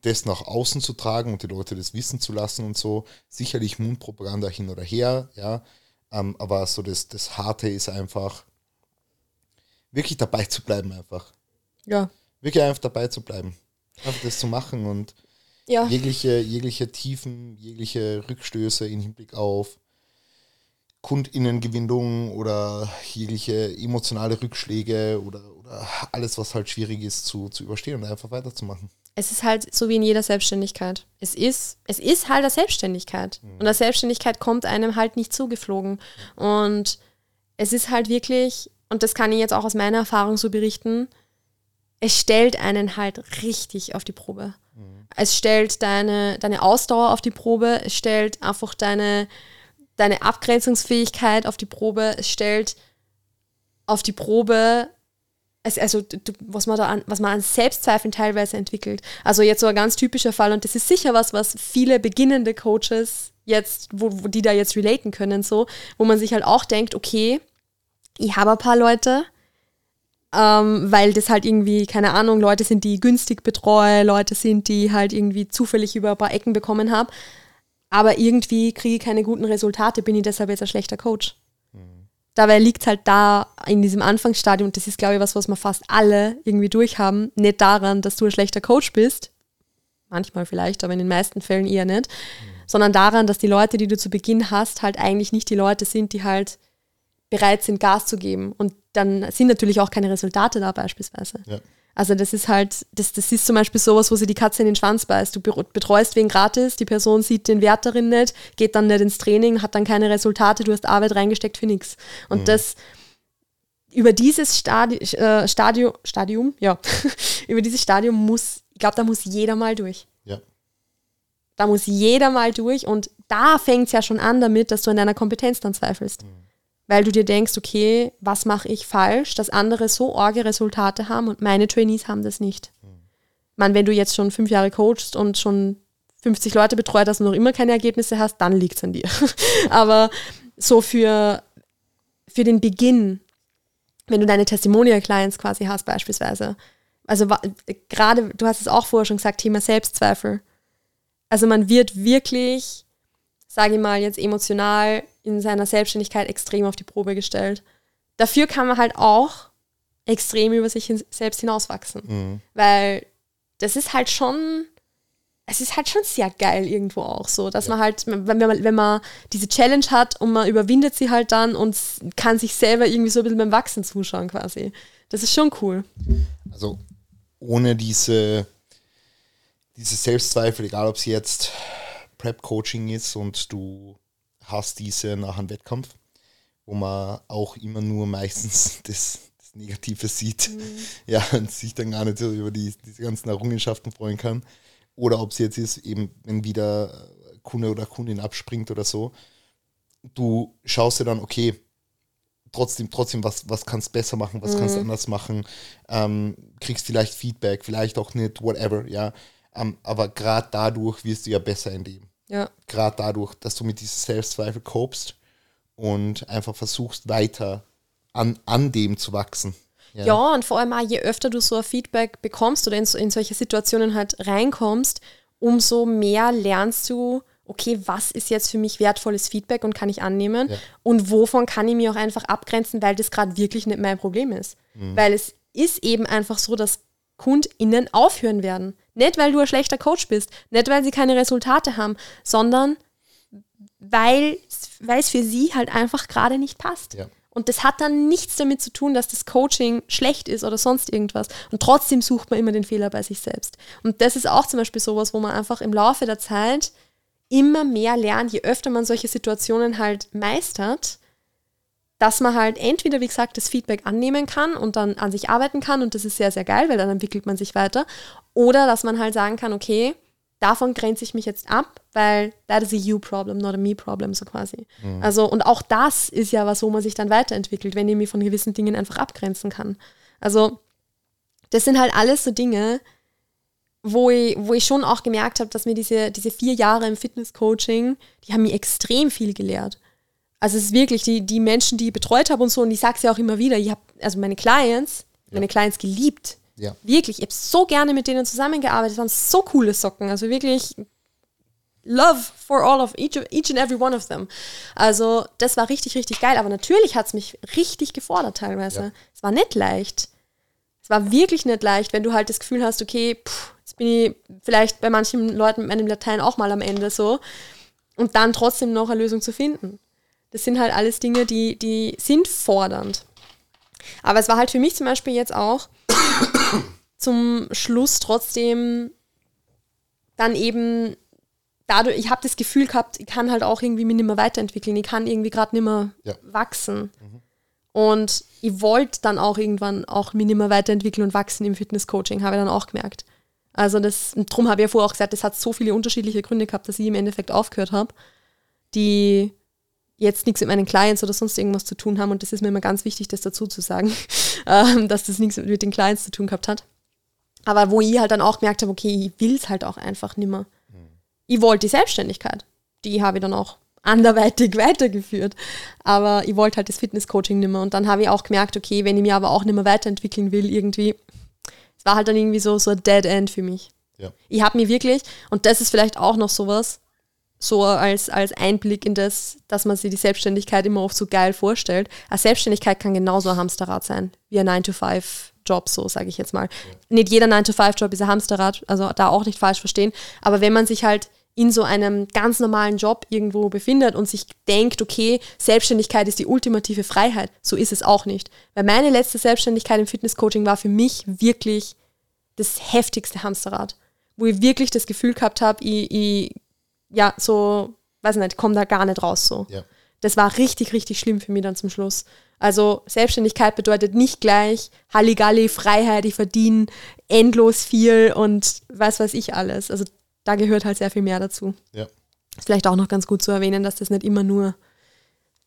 das nach außen zu tragen und die Leute das wissen zu lassen und so, sicherlich Mundpropaganda hin oder her, ja. Ähm, aber so das, das Harte ist einfach, wirklich dabei zu bleiben einfach. Ja, Wirklich einfach dabei zu bleiben. Einfach das zu machen und ja, jegliche, jegliche Tiefen, jegliche Rückstöße im Hinblick auf Kundinnengewinnung oder jegliche emotionale Rückschläge oder, oder alles, was halt schwierig ist zu, zu überstehen und einfach weiterzumachen. es ist halt so wie in jeder Selbstständigkeit. Es ist, es ist halt eine Selbstständigkeit. Und eine Selbstständigkeit kommt einem halt nicht zugeflogen. Und es ist halt wirklich, und das kann ich jetzt auch aus meiner Erfahrung so berichten, es stellt einen halt richtig auf die Probe. Es stellt deine, deine Ausdauer auf die Probe, es stellt einfach deine, deine Abgrenzungsfähigkeit auf die Probe, es stellt auf die Probe, es, also du, was man da an, was man an Selbstzweifeln teilweise entwickelt. Also jetzt so ein ganz typischer Fall und das ist sicher was, was viele beginnende Coaches jetzt, wo, wo die da jetzt relaten können, so, wo man sich halt auch denkt, okay, ich habe ein paar Leute, ähm, weil das halt irgendwie, keine Ahnung, Leute sind, die ich günstig betreue, Leute sind, die halt irgendwie zufällig über ein paar Ecken bekommen habe. Aber irgendwie kriege ich keine guten Resultate, bin ich deshalb jetzt ein schlechter Coach. Dabei liegt halt da in diesem Anfangsstadium, und das ist, glaube ich, was, was wir fast alle irgendwie durchhaben, nicht daran, dass du ein schlechter Coach bist, manchmal vielleicht, aber in den meisten Fällen eher nicht, sondern daran, dass die Leute, die du zu Beginn hast, halt eigentlich nicht die Leute sind, die halt bereit sind, Gas zu geben. Und dann sind natürlich auch keine Resultate da beispielsweise. Ja. Also das ist halt, das, das ist zum Beispiel sowas, wo sie die Katze in den Schwanz beißt. Du be- betreust wen gratis, die Person sieht den Wert darin nicht, geht dann nicht ins Training, hat dann keine Resultate, du hast Arbeit reingesteckt für nichts. Und das über dieses Stadi äh, Stadium, Stadium, ja, über dieses Stadium muss, ich glaube, da muss jeder mal durch. Ja. Da muss jeder mal durch und da fängt es ja schon an damit, dass du an deiner Kompetenz dann zweifelst. Weil du dir denkst, okay, was mache ich falsch, dass andere so orge Resultate haben und meine Trainees haben das nicht. Man, wenn du jetzt schon fünf Jahre coachst und schon 50 Leute betreut hast und noch immer keine Ergebnisse hast, dann liegt es an dir. Aber so für, für den Beginn, wenn du deine Testimonial-Clients quasi hast beispielsweise, also gerade, du hast es auch vorher schon gesagt, Thema Selbstzweifel. Also man wird wirklich, sage ich mal, jetzt emotional in seiner Selbstständigkeit extrem auf die Probe gestellt. Dafür kann man halt auch extrem über sich hin, selbst hinauswachsen. Mhm. Weil das ist halt schon, es ist halt schon sehr geil irgendwo auch so, dass man halt, wenn, man, wenn man diese Challenge hat und man überwindet sie halt dann und kann sich selber irgendwie so ein bisschen beim Wachsen zuschauen quasi. Das ist schon cool. Also ohne diese, diese Selbstzweifel, egal ob es jetzt Prep-Coaching ist und du hast diese nach einem Wettkampf, wo man auch immer nur meistens das, das Negative sieht, ja, und sich dann gar nicht so über die, diese ganzen Errungenschaften freuen kann. Oder ob es jetzt ist, eben, wenn wieder Kunde oder Kundin abspringt oder so, du schaust dir dann, okay, trotzdem, trotzdem, was, was kannst du besser machen, was kannst du anders machen, ähm, kriegst vielleicht Feedback, vielleicht auch nicht, whatever, ja. Ähm, aber gerade dadurch wirst du ja besser in dem. Ja. Gerade dadurch, dass du mit diesem Selbstzweifel copst und einfach versuchst, weiter an, an dem zu wachsen. Ja. ja. und vor allem auch, je öfter du so ein Feedback bekommst oder in, in solche Situationen halt reinkommst, umso mehr lernst du, okay, was ist jetzt für mich wertvolles Feedback und kann ich annehmen ja. und wovon kann ich mir auch einfach abgrenzen, weil das gerade wirklich nicht mein Problem ist. Mhm. Weil es ist eben einfach so, dass KundInnen aufhören werden. Nicht, weil du ein schlechter Coach bist, nicht, weil sie keine Resultate haben, sondern weil es für sie halt einfach gerade nicht passt. Ja. Und das hat dann nichts damit zu tun, dass das Coaching schlecht ist oder sonst irgendwas. Und trotzdem sucht man immer den Fehler bei sich selbst. Und das ist auch zum Beispiel sowas, wo man einfach im Laufe der Zeit immer mehr lernt, je öfter man solche Situationen halt meistert, dass man halt entweder, wie gesagt, das Feedback annehmen kann und dann an sich arbeiten kann und das ist sehr, sehr geil, weil dann entwickelt man sich weiter. Oder dass man halt sagen kann, okay, davon grenze ich mich jetzt ab, weil that is a you problem, not a me problem, so quasi. Mhm. Also, und auch das ist ja was, wo man sich dann weiterentwickelt, wenn ich mich von gewissen Dingen einfach abgrenzen kann. Also, das sind halt alles so Dinge, wo ich, wo ich schon auch gemerkt habe, dass mir diese, diese vier Jahre im Fitness-Coaching, die haben mir extrem viel gelehrt. Also es ist wirklich, die, die Menschen, die ich betreut habe und so, und ich sage es ja auch immer wieder, ich habe, also meine Clients, ja. meine Clients geliebt. Ja. Wirklich, ich habe so gerne mit denen zusammengearbeitet, es waren so coole Socken, also wirklich love for all of each, each and every one of them. Also das war richtig, richtig geil, aber natürlich hat es mich richtig gefordert teilweise. Ja. Es war nicht leicht. Es war wirklich nicht leicht, wenn du halt das Gefühl hast, okay, pff, Jetzt bin ich vielleicht bei manchen Leuten mit meinem Latein auch mal am Ende so. Und dann trotzdem noch eine Lösung zu finden. Das sind halt alles Dinge, die, die sind fordernd. Aber es war halt für mich zum Beispiel jetzt auch zum Schluss trotzdem dann eben dadurch, ich habe das Gefühl gehabt, ich kann halt auch irgendwie mich nicht mehr weiterentwickeln. Ich kann irgendwie gerade nicht mehr ja. wachsen. Mhm. Und ich wollte dann auch irgendwann auch mich nicht mehr weiterentwickeln und wachsen im Fitnesscoaching, habe ich dann auch gemerkt. Also das, darum habe ich ja vorher auch gesagt, das hat so viele unterschiedliche Gründe gehabt, dass ich im Endeffekt aufgehört habe, die jetzt nichts mit meinen Clients oder sonst irgendwas zu tun haben. Und das ist mir immer ganz wichtig, das dazu zu sagen, ähm, dass das nichts mit den Clients zu tun gehabt hat. Aber wo ich halt dann auch gemerkt habe, okay, ich will es halt auch einfach nimmer. Mhm. Ich wollte die Selbstständigkeit. Die habe ich dann auch anderweitig weitergeführt. Aber ich wollte halt das Fitness-Coaching nimmer. Und dann habe ich auch gemerkt, okay, wenn ich mich aber auch nicht mehr weiterentwickeln will, irgendwie, war halt dann irgendwie so, so ein Dead End für mich. Ja. Ich habe mir wirklich, und das ist vielleicht auch noch sowas, so als, als Einblick in das, dass man sich die Selbstständigkeit immer oft so geil vorstellt. Eine Selbstständigkeit kann genauso ein Hamsterrad sein, wie ein 9-to-5-Job, so sage ich jetzt mal. Nicht jeder 9-to-5-Job ist ein Hamsterrad, also da auch nicht falsch verstehen. Aber wenn man sich halt in so einem ganz normalen Job irgendwo befindet und sich denkt, okay, Selbstständigkeit ist die ultimative Freiheit. So ist es auch nicht. Weil meine letzte Selbstständigkeit im Fitnesscoaching war für mich wirklich das heftigste Hamsterrad, wo ich wirklich das Gefühl gehabt habe, ich, ich, ja, so, weiß nicht, komme da gar nicht raus so. Ja. Das war richtig, richtig schlimm für mich dann zum Schluss. Also Selbstständigkeit bedeutet nicht gleich Halligalli, Freiheit, ich verdiene endlos viel und was weiß ich alles. Also da gehört halt sehr viel mehr dazu. Ja. Ist vielleicht auch noch ganz gut zu erwähnen, dass das nicht immer nur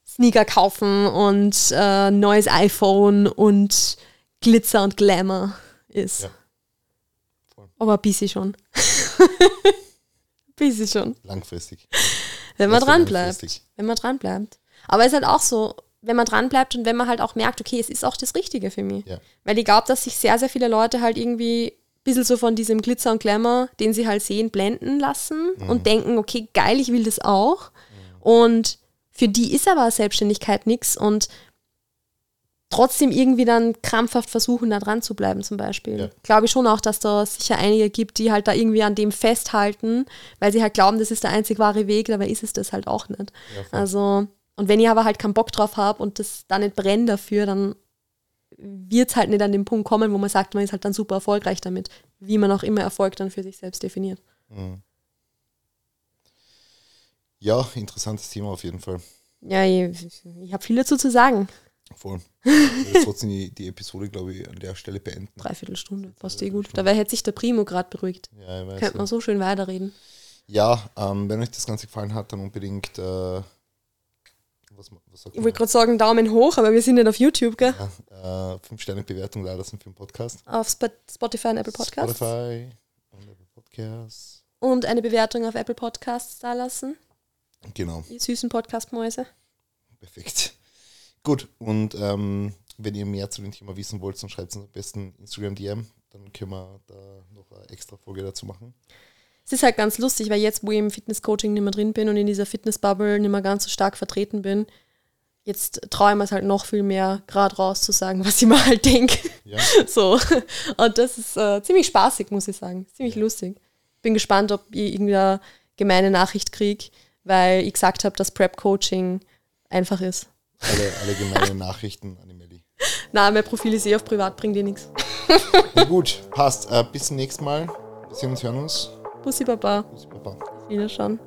Sneaker kaufen und äh, neues iPhone und Glitzer und Glamour ist. Ja. Aber bisschen schon. ein bisschen schon. Langfristig. Wenn man dran bleibt. Wenn man dran bleibt. Aber es ist halt auch so, wenn man dran bleibt und wenn man halt auch merkt, okay, es ist auch das Richtige für mich. Ja. Weil ich glaube, dass sich sehr, sehr viele Leute halt irgendwie bisschen so von diesem Glitzer und Glamour, den sie halt sehen, blenden lassen mhm. und denken, okay, geil, ich will das auch. Mhm. Und für die ist aber Selbstständigkeit nichts und trotzdem irgendwie dann krampfhaft versuchen, da dran zu bleiben, zum Beispiel. Ja. Glaube ich schon auch, dass da sicher einige gibt, die halt da irgendwie an dem festhalten, weil sie halt glauben, das ist der einzig wahre Weg, dabei ist es das halt auch nicht. Ja, also, und wenn ich aber halt keinen Bock drauf habe und das da nicht brennt dafür, dann wird es halt nicht an den Punkt kommen, wo man sagt, man ist halt dann super erfolgreich damit, wie man auch immer Erfolg dann für sich selbst definiert. Mhm. Ja, interessantes Thema auf jeden Fall. Ja, ich, ich habe viel dazu zu sagen. Voll. Trotzdem die, die, Episode, glaube ich, an der Stelle beenden. Dreiviertelstunde, passt eh gut. Dabei hätte sich der Primo gerade beruhigt. Ja, ich weiß. Könnte man so schön weiterreden. Ja, ähm, wenn euch das Ganze gefallen hat, dann unbedingt äh, was, was ich wollte gerade sagen, Daumen hoch, aber wir sind nicht auf YouTube, gell? Ja, äh, fünf Sterne Bewertung da lassen für den Podcast. Auf Sp Spotify und Apple Podcasts. Spotify und Apple Podcasts. Und eine Bewertung auf Apple Podcasts da lassen. Genau. Die süßen Podcast-Mäuse. Perfekt. Gut, und ähm, wenn ihr mehr zu dem Thema wissen wollt, dann schreibt uns am besten Instagram DM. Dann können wir da noch eine extra Folge dazu machen. Es ist halt ganz lustig, weil jetzt, wo ich im Fitness-Coaching nicht mehr drin bin und in dieser Fitness-Bubble nicht mehr ganz so stark vertreten bin, jetzt traue ich mir es halt noch viel mehr, gerade raus zu sagen, was ich mir halt denke. Ja. So. Und das ist äh, ziemlich spaßig, muss ich sagen. Ziemlich lustig. Bin gespannt, ob ich irgendeine gemeine Nachricht kriege, weil ich gesagt habe, dass Prep-Coaching einfach ist. Alle, alle gemeinen Nachrichten an die Melli. Na, mein Profil ist eh auf privat, bringt dir nichts. Na gut, passt. Äh, bis zum nächsten Mal. Wir sehen uns, hören uns. Bussi Baba. Bussi, Baba. Wiederschauen.